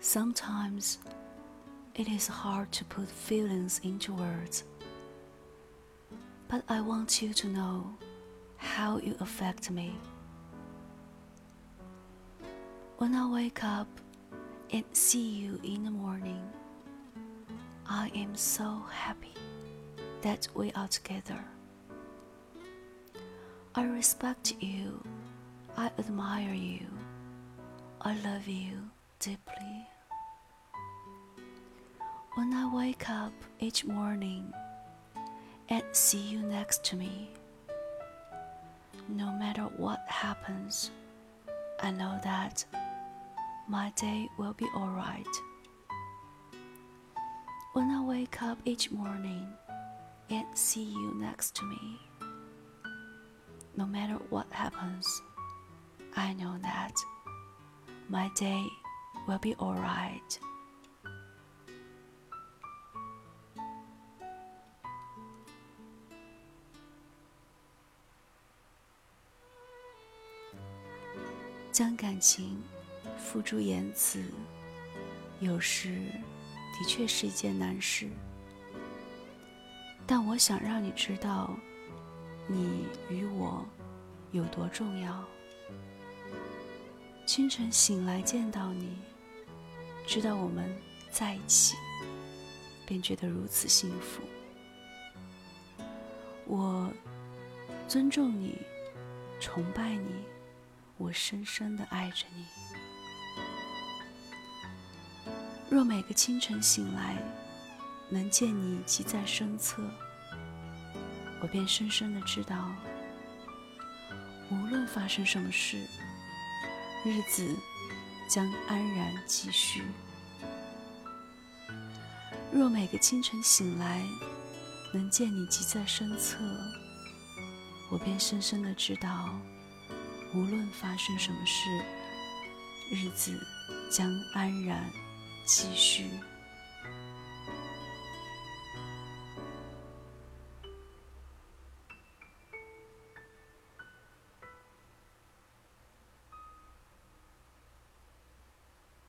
Sometimes it is hard to put feelings into words, but I want you to know how you affect me. When I wake up and see you in the morning, I am so happy that we are together. I respect you, I admire you, I love you deeply. When I wake up each morning and see you next to me, no matter what happens, I know that my day will be alright. When I wake up each morning and see you next to me, no matter what happens, I know that my day will be all right 将感情付诸言辞，有时的确是一件难事。但我想让你知道，你与我有多重要。清晨醒来见到你，知道我们在一起，便觉得如此幸福。我尊重你，崇拜你，我深深的爱着你。若每个清晨醒来，能见你即在身侧，我便深深的知道，无论发生什么事。日子将安然继续。若每个清晨醒来，能见你即在身侧，我便深深的知道，无论发生什么事，日子将安然继续。